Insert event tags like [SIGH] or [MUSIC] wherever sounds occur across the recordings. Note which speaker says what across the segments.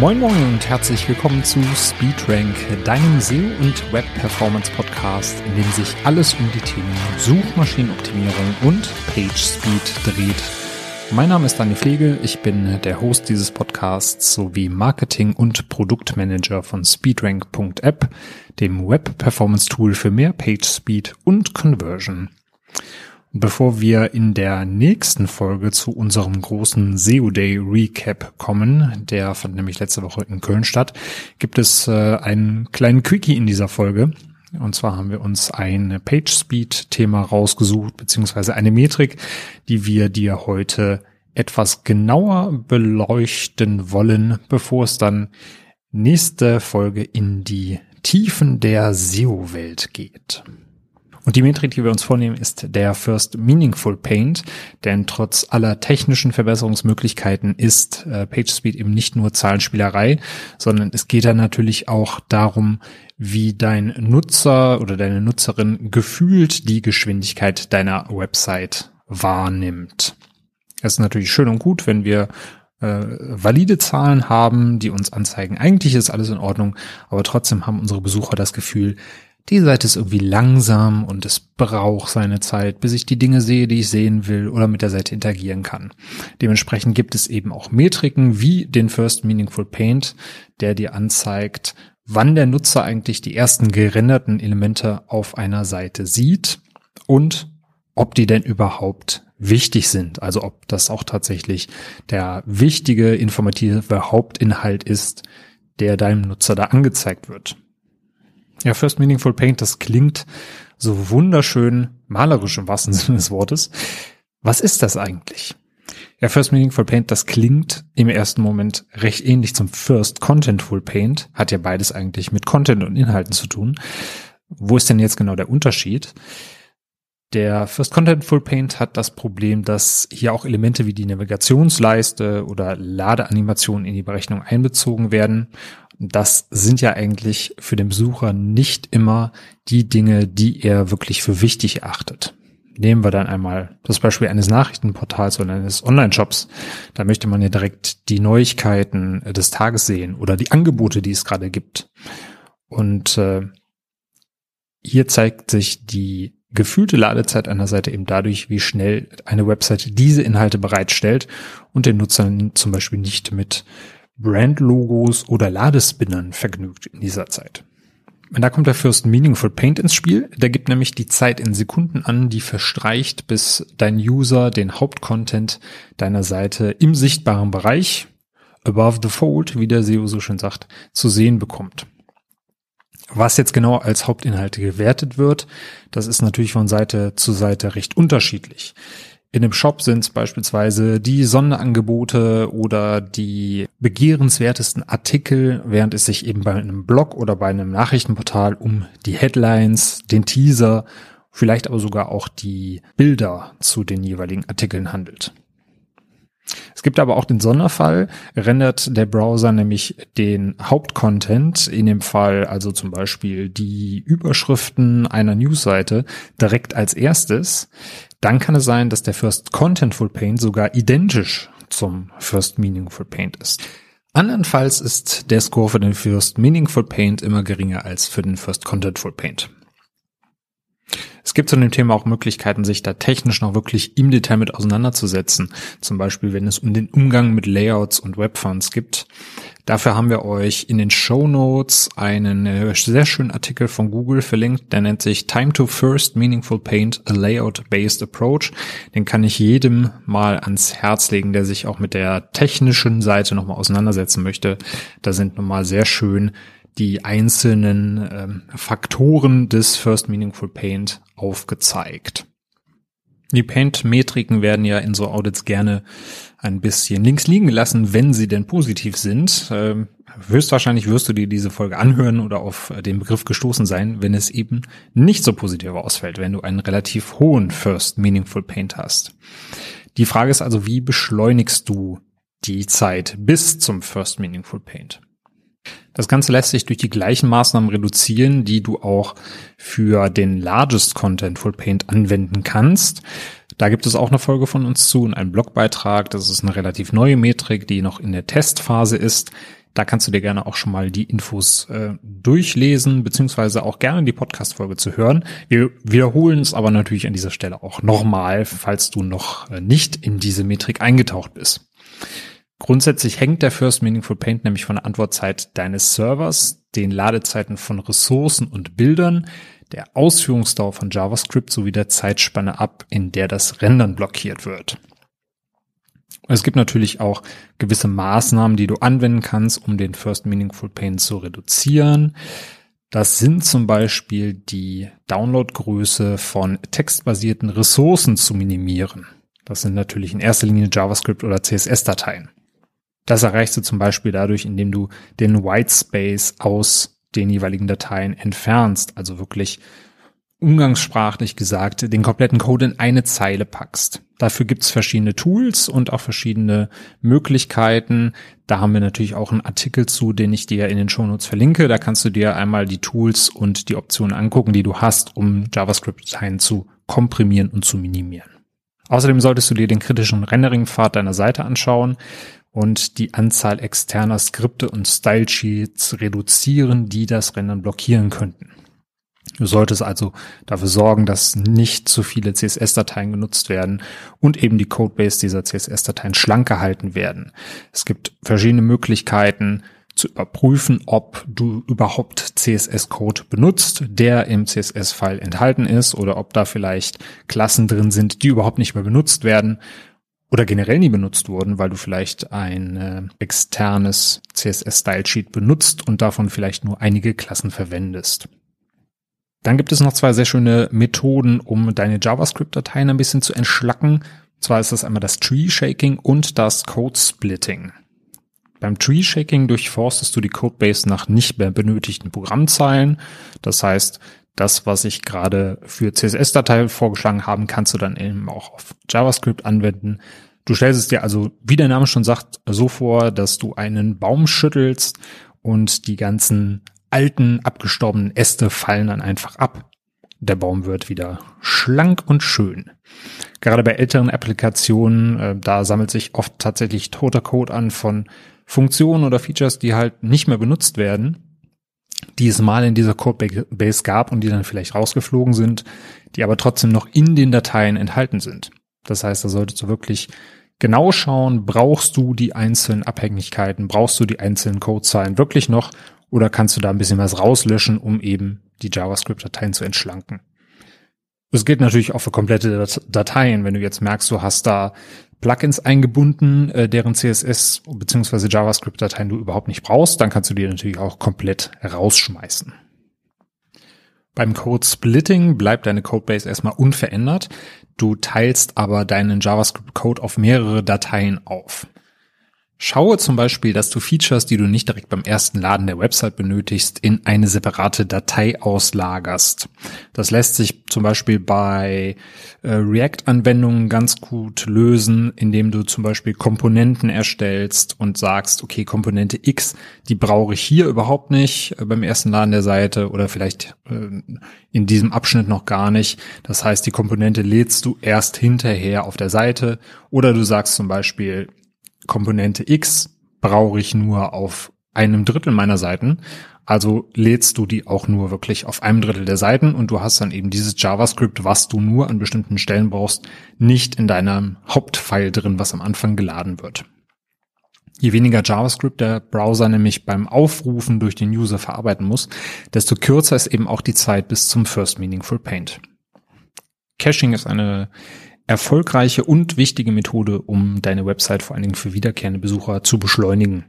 Speaker 1: Moin Moin und herzlich willkommen zu SpeedRank, deinem SEO und Web Performance Podcast, in dem sich alles um die Themen Suchmaschinenoptimierung und PageSpeed dreht. Mein Name ist Daniel Pflege, ich bin der Host dieses Podcasts sowie Marketing- und Produktmanager von SpeedRank.app, dem Web Performance Tool für mehr PageSpeed und Conversion. Bevor wir in der nächsten Folge zu unserem großen SEO Day Recap kommen, der fand nämlich letzte Woche in Köln statt, gibt es äh, einen kleinen Quickie in dieser Folge. Und zwar haben wir uns ein Page Speed Thema rausgesucht, beziehungsweise eine Metrik, die wir dir heute etwas genauer beleuchten wollen, bevor es dann nächste Folge in die Tiefen der SEO-Welt geht. Und die Metrik, die wir uns vornehmen, ist der First Meaningful Paint, denn trotz aller technischen Verbesserungsmöglichkeiten ist äh, PageSpeed eben nicht nur Zahlenspielerei, sondern es geht dann natürlich auch darum, wie dein Nutzer oder deine Nutzerin gefühlt die Geschwindigkeit deiner Website wahrnimmt. Es ist natürlich schön und gut, wenn wir äh, valide Zahlen haben, die uns anzeigen, eigentlich ist alles in Ordnung, aber trotzdem haben unsere Besucher das Gefühl, die Seite ist irgendwie langsam und es braucht seine Zeit, bis ich die Dinge sehe, die ich sehen will oder mit der Seite interagieren kann. Dementsprechend gibt es eben auch Metriken wie den First Meaningful Paint, der dir anzeigt, wann der Nutzer eigentlich die ersten gerenderten Elemente auf einer Seite sieht und ob die denn überhaupt wichtig sind. Also ob das auch tatsächlich der wichtige informative Hauptinhalt ist, der deinem Nutzer da angezeigt wird. Ja, First Meaningful Paint, das klingt so wunderschön malerisch im wahrsten [LAUGHS] Sinne des Wortes. Was ist das eigentlich? Ja, First Meaningful Paint, das klingt im ersten Moment recht ähnlich zum First Contentful Paint. Hat ja beides eigentlich mit Content und Inhalten zu tun. Wo ist denn jetzt genau der Unterschied? Der First Contentful Paint hat das Problem, dass hier auch Elemente wie die Navigationsleiste oder Ladeanimationen in die Berechnung einbezogen werden das sind ja eigentlich für den Besucher nicht immer die Dinge, die er wirklich für wichtig erachtet. Nehmen wir dann einmal das Beispiel eines Nachrichtenportals oder eines Online-Shops. Da möchte man ja direkt die Neuigkeiten des Tages sehen oder die Angebote, die es gerade gibt. Und äh, hier zeigt sich die gefühlte Ladezeit einer Seite eben dadurch, wie schnell eine Website diese Inhalte bereitstellt und den Nutzern zum Beispiel nicht mit Brandlogos oder Ladespinnern vergnügt in dieser Zeit. Und da kommt der First Meaningful Paint ins Spiel. Der gibt nämlich die Zeit in Sekunden an, die verstreicht, bis dein User den Hauptcontent deiner Seite im sichtbaren Bereich, above the fold, wie der SEO so schön sagt, zu sehen bekommt. Was jetzt genau als Hauptinhalte gewertet wird, das ist natürlich von Seite zu Seite recht unterschiedlich. In dem Shop sind es beispielsweise die Sonderangebote oder die begehrenswertesten Artikel, während es sich eben bei einem Blog oder bei einem Nachrichtenportal um die Headlines, den Teaser, vielleicht aber sogar auch die Bilder zu den jeweiligen Artikeln handelt. Es gibt aber auch den Sonderfall, rendert der Browser nämlich den Hauptcontent, in dem Fall also zum Beispiel die Überschriften einer Newsseite, direkt als erstes, dann kann es sein, dass der First Contentful Paint sogar identisch zum First Meaningful Paint ist. Andernfalls ist der Score für den First Meaningful Paint immer geringer als für den First Contentful Paint. Es gibt zu dem Thema auch Möglichkeiten, sich da technisch noch wirklich im Detail mit auseinanderzusetzen. Zum Beispiel, wenn es um den Umgang mit Layouts und Webfonts gibt. Dafür haben wir euch in den Show Notes einen äh, sehr schönen Artikel von Google verlinkt, der nennt sich Time to First Meaningful Paint, a Layout-Based Approach. Den kann ich jedem mal ans Herz legen, der sich auch mit der technischen Seite nochmal auseinandersetzen möchte. Da sind nochmal sehr schön die einzelnen ähm, Faktoren des First Meaningful Paint aufgezeigt. Die Paint-Metriken werden ja in so Audits gerne ein bisschen links liegen gelassen, wenn sie denn positiv sind. Ähm, höchstwahrscheinlich wirst du dir diese Folge anhören oder auf den Begriff gestoßen sein, wenn es eben nicht so positiv ausfällt, wenn du einen relativ hohen First Meaningful Paint hast. Die Frage ist also, wie beschleunigst du die Zeit bis zum First Meaningful Paint? Das Ganze lässt sich durch die gleichen Maßnahmen reduzieren, die du auch für den Largest Contentful Paint anwenden kannst. Da gibt es auch eine Folge von uns zu und einen Blogbeitrag. Das ist eine relativ neue Metrik, die noch in der Testphase ist. Da kannst du dir gerne auch schon mal die Infos äh, durchlesen, beziehungsweise auch gerne die Podcast-Folge zu hören. Wir wiederholen es aber natürlich an dieser Stelle auch nochmal, falls du noch äh, nicht in diese Metrik eingetaucht bist. Grundsätzlich hängt der First Meaningful Paint nämlich von der Antwortzeit deines Servers, den Ladezeiten von Ressourcen und Bildern, der Ausführungsdauer von JavaScript sowie der Zeitspanne ab, in der das Rendern blockiert wird. Es gibt natürlich auch gewisse Maßnahmen, die du anwenden kannst, um den First Meaningful Pain zu reduzieren. Das sind zum Beispiel die Downloadgröße von textbasierten Ressourcen zu minimieren. Das sind natürlich in erster Linie JavaScript oder CSS-Dateien. Das erreichst du zum Beispiel dadurch, indem du den Whitespace aus den jeweiligen Dateien entfernst, also wirklich umgangssprachlich gesagt den kompletten Code in eine Zeile packst. Dafür gibt's verschiedene Tools und auch verschiedene Möglichkeiten. Da haben wir natürlich auch einen Artikel zu, den ich dir in den Shownotes verlinke. Da kannst du dir einmal die Tools und die Optionen angucken, die du hast, um JavaScript-Dateien zu komprimieren und zu minimieren. Außerdem solltest du dir den kritischen Rendering-Pfad deiner Seite anschauen und die Anzahl externer Skripte und Style-Sheets reduzieren, die das Rendern blockieren könnten. Du solltest also dafür sorgen, dass nicht zu viele CSS-Dateien genutzt werden und eben die Codebase dieser CSS-Dateien schlank gehalten werden. Es gibt verschiedene Möglichkeiten zu überprüfen, ob du überhaupt CSS-Code benutzt, der im CSS-File enthalten ist oder ob da vielleicht Klassen drin sind, die überhaupt nicht mehr benutzt werden oder generell nie benutzt wurden, weil du vielleicht ein äh, externes CSS-Style-Sheet benutzt und davon vielleicht nur einige Klassen verwendest. Dann gibt es noch zwei sehr schöne Methoden, um deine JavaScript-Dateien ein bisschen zu entschlacken. Und zwar ist das einmal das Tree-Shaking und das Code-Splitting. Beim Tree-Shaking durchforstest du die Codebase nach nicht mehr benötigten Programmzeilen. Das heißt, das, was ich gerade für CSS-Dateien vorgeschlagen habe, kannst du dann eben auch auf JavaScript anwenden. Du stellst es dir also, wie der Name schon sagt, so vor, dass du einen Baum schüttelst und die ganzen alten, abgestorbenen Äste fallen dann einfach ab. Der Baum wird wieder schlank und schön. Gerade bei älteren Applikationen, äh, da sammelt sich oft tatsächlich toter Code an von Funktionen oder Features, die halt nicht mehr benutzt werden, die es mal in dieser Codebase gab und die dann vielleicht rausgeflogen sind, die aber trotzdem noch in den Dateien enthalten sind. Das heißt, da solltest du wirklich genau schauen, brauchst du die einzelnen Abhängigkeiten, brauchst du die einzelnen Codezeilen wirklich noch oder kannst du da ein bisschen was rauslöschen, um eben die JavaScript-Dateien zu entschlanken? Das gilt natürlich auch für komplette Dateien. Wenn du jetzt merkst, du hast da Plugins eingebunden, äh, deren CSS bzw. JavaScript-Dateien du überhaupt nicht brauchst, dann kannst du die natürlich auch komplett rausschmeißen. Beim Code Splitting bleibt deine Codebase erstmal unverändert. Du teilst aber deinen JavaScript-Code auf mehrere Dateien auf. Schaue zum Beispiel, dass du Features, die du nicht direkt beim ersten Laden der Website benötigst, in eine separate Datei auslagerst. Das lässt sich zum Beispiel bei äh, React-Anwendungen ganz gut lösen, indem du zum Beispiel Komponenten erstellst und sagst, okay, Komponente X, die brauche ich hier überhaupt nicht äh, beim ersten Laden der Seite oder vielleicht äh, in diesem Abschnitt noch gar nicht. Das heißt, die Komponente lädst du erst hinterher auf der Seite oder du sagst zum Beispiel, Komponente X brauche ich nur auf einem Drittel meiner Seiten. Also lädst du die auch nur wirklich auf einem Drittel der Seiten und du hast dann eben dieses JavaScript, was du nur an bestimmten Stellen brauchst, nicht in deinem Hauptfile drin, was am Anfang geladen wird. Je weniger JavaScript der Browser nämlich beim Aufrufen durch den User verarbeiten muss, desto kürzer ist eben auch die Zeit bis zum First Meaningful Paint. Caching ist eine erfolgreiche und wichtige Methode, um deine Website vor allen Dingen für wiederkehrende Besucher zu beschleunigen.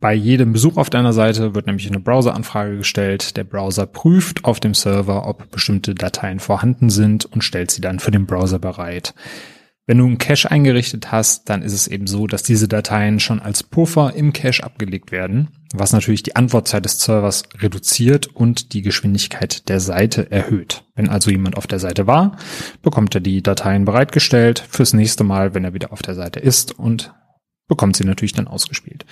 Speaker 1: Bei jedem Besuch auf deiner Seite wird nämlich eine Browseranfrage gestellt. Der Browser prüft auf dem Server, ob bestimmte Dateien vorhanden sind und stellt sie dann für den Browser bereit. Wenn du einen Cache eingerichtet hast, dann ist es eben so, dass diese Dateien schon als Puffer im Cache abgelegt werden, was natürlich die Antwortzeit des Servers reduziert und die Geschwindigkeit der Seite erhöht. Wenn also jemand auf der Seite war, bekommt er die Dateien bereitgestellt fürs nächste Mal, wenn er wieder auf der Seite ist und bekommt sie natürlich dann ausgespielt.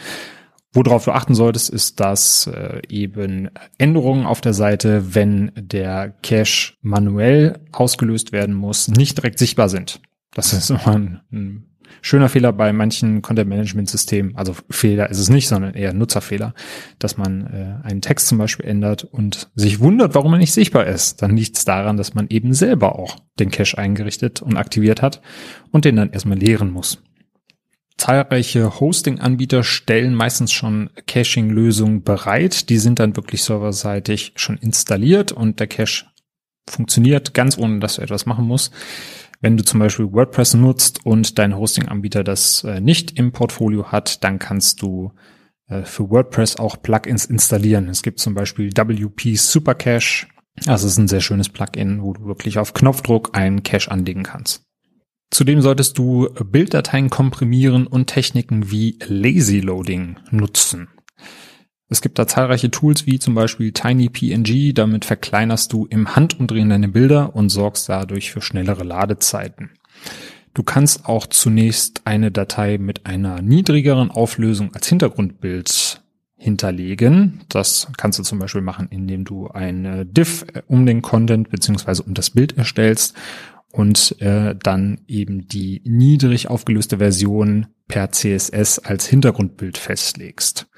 Speaker 1: Worauf du achten solltest, ist, dass äh, eben Änderungen auf der Seite, wenn der Cache manuell ausgelöst werden muss, nicht direkt sichtbar sind. Das ist [LAUGHS] immer ein, ein schöner Fehler bei manchen Content-Management-Systemen. Also Fehler ist es nicht, sondern eher Nutzerfehler, dass man äh, einen Text zum Beispiel ändert und sich wundert, warum er nicht sichtbar ist. Dann liegt es daran, dass man eben selber auch den Cache eingerichtet und aktiviert hat und den dann erstmal leeren muss. Zahlreiche Hosting-Anbieter stellen meistens schon Caching-Lösungen bereit. Die sind dann wirklich serverseitig schon installiert und der Cache funktioniert ganz ohne, dass du etwas machen musst. Wenn du zum Beispiel WordPress nutzt und dein Hosting-Anbieter das äh, nicht im Portfolio hat, dann kannst du äh, für WordPress auch Plugins installieren. Es gibt zum Beispiel WP Supercache. Das ist ein sehr schönes Plugin, wo du wirklich auf Knopfdruck einen Cache anlegen kannst. Zudem solltest du Bilddateien komprimieren und Techniken wie Lazy Loading nutzen. Es gibt da zahlreiche Tools wie zum Beispiel TinyPNG, damit verkleinerst du im Handumdrehen deine Bilder und sorgst dadurch für schnellere Ladezeiten. Du kannst auch zunächst eine Datei mit einer niedrigeren Auflösung als Hintergrundbild hinterlegen. Das kannst du zum Beispiel machen, indem du eine Diff um den Content beziehungsweise um das Bild erstellst und äh, dann eben die niedrig aufgelöste Version per CSS als Hintergrundbild festlegst.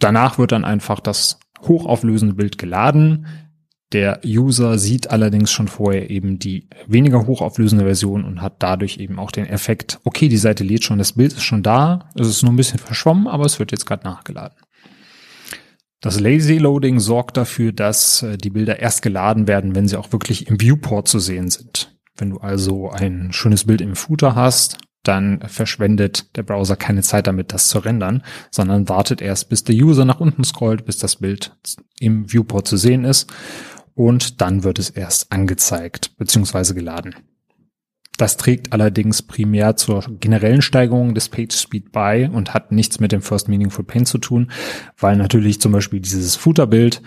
Speaker 1: Danach wird dann einfach das hochauflösende Bild geladen. Der User sieht allerdings schon vorher eben die weniger hochauflösende Version und hat dadurch eben auch den Effekt, okay, die Seite lädt schon, das Bild ist schon da, es ist nur ein bisschen verschwommen, aber es wird jetzt gerade nachgeladen. Das Lazy Loading sorgt dafür, dass äh, die Bilder erst geladen werden, wenn sie auch wirklich im Viewport zu sehen sind. Wenn du also ein schönes Bild im Footer hast, dann verschwendet der Browser keine Zeit damit, das zu rendern, sondern wartet erst, bis der User nach unten scrollt, bis das Bild im Viewport zu sehen ist und dann wird es erst angezeigt bzw. geladen. Das trägt allerdings primär zur generellen Steigerung des Page Speed bei und hat nichts mit dem First Meaningful Paint zu tun, weil natürlich zum Beispiel dieses Footer-Bild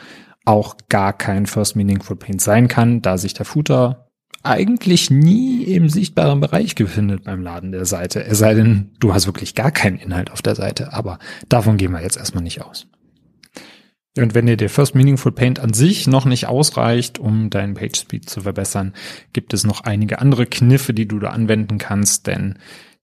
Speaker 1: auch gar kein First Meaningful Paint sein kann, da sich der Footer eigentlich nie im sichtbaren Bereich befindet beim Laden der Seite. Es sei denn, du hast wirklich gar keinen Inhalt auf der Seite, aber davon gehen wir jetzt erstmal nicht aus. Und wenn dir der First Meaningful Paint an sich noch nicht ausreicht, um deinen Page Speed zu verbessern, gibt es noch einige andere Kniffe, die du da anwenden kannst, denn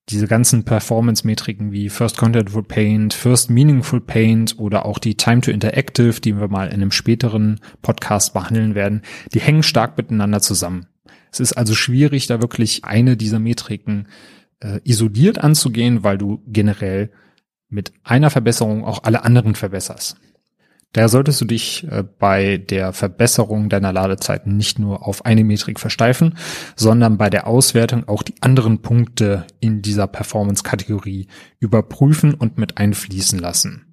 Speaker 1: diese ganzen Performance-Metriken wie First Contentful Paint, First Meaningful Paint oder auch die Time to Interactive, die wir mal in einem späteren Podcast behandeln werden, die hängen stark miteinander zusammen. Es ist also schwierig, da wirklich eine dieser Metriken äh, isoliert anzugehen, weil du generell mit einer Verbesserung auch alle anderen verbesserst. Daher solltest du dich äh, bei der Verbesserung deiner Ladezeiten nicht nur auf eine Metrik versteifen, sondern bei der Auswertung auch die anderen Punkte in dieser Performance-Kategorie überprüfen und mit einfließen lassen.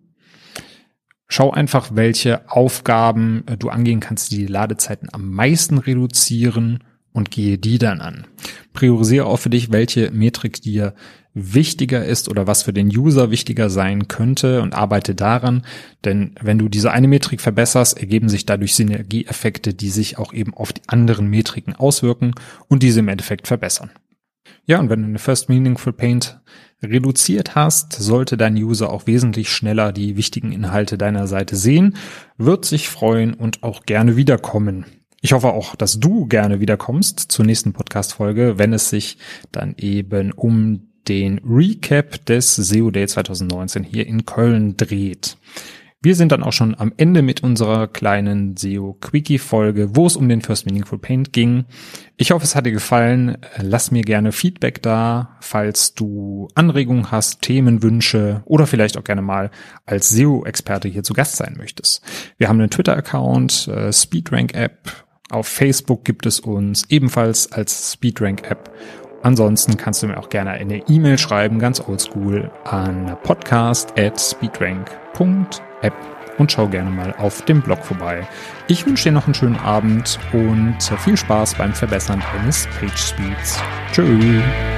Speaker 1: Schau einfach, welche Aufgaben äh, du angehen kannst, die die Ladezeiten am meisten reduzieren und gehe die dann an. Priorisiere auch für dich, welche Metrik dir wichtiger ist oder was für den User wichtiger sein könnte und arbeite daran, denn wenn du diese eine Metrik verbesserst, ergeben sich dadurch Synergieeffekte, die sich auch eben auf die anderen Metriken auswirken und diese im Endeffekt verbessern. Ja, und wenn du eine First Meaningful Paint reduziert hast, sollte dein User auch wesentlich schneller die wichtigen Inhalte deiner Seite sehen, wird sich freuen und auch gerne wiederkommen. Ich hoffe auch, dass du gerne wiederkommst zur nächsten Podcast-Folge, wenn es sich dann eben um den Recap des SEO Day 2019 hier in Köln dreht. Wir sind dann auch schon am Ende mit unserer kleinen SEO Quickie Folge, wo es um den First Meaningful Paint ging. Ich hoffe, es hat dir gefallen. Lass mir gerne Feedback da, falls du Anregungen hast, Themenwünsche oder vielleicht auch gerne mal als SEO-Experte hier zu Gast sein möchtest. Wir haben einen Twitter-Account, äh, Speedrank App auf Facebook gibt es uns ebenfalls als Speedrank App. Ansonsten kannst du mir auch gerne eine E-Mail schreiben, ganz oldschool, an podcast at speedrank.app und schau gerne mal auf dem Blog vorbei. Ich wünsche dir noch einen schönen Abend und viel Spaß beim Verbessern deines Page Speeds. Tschüss.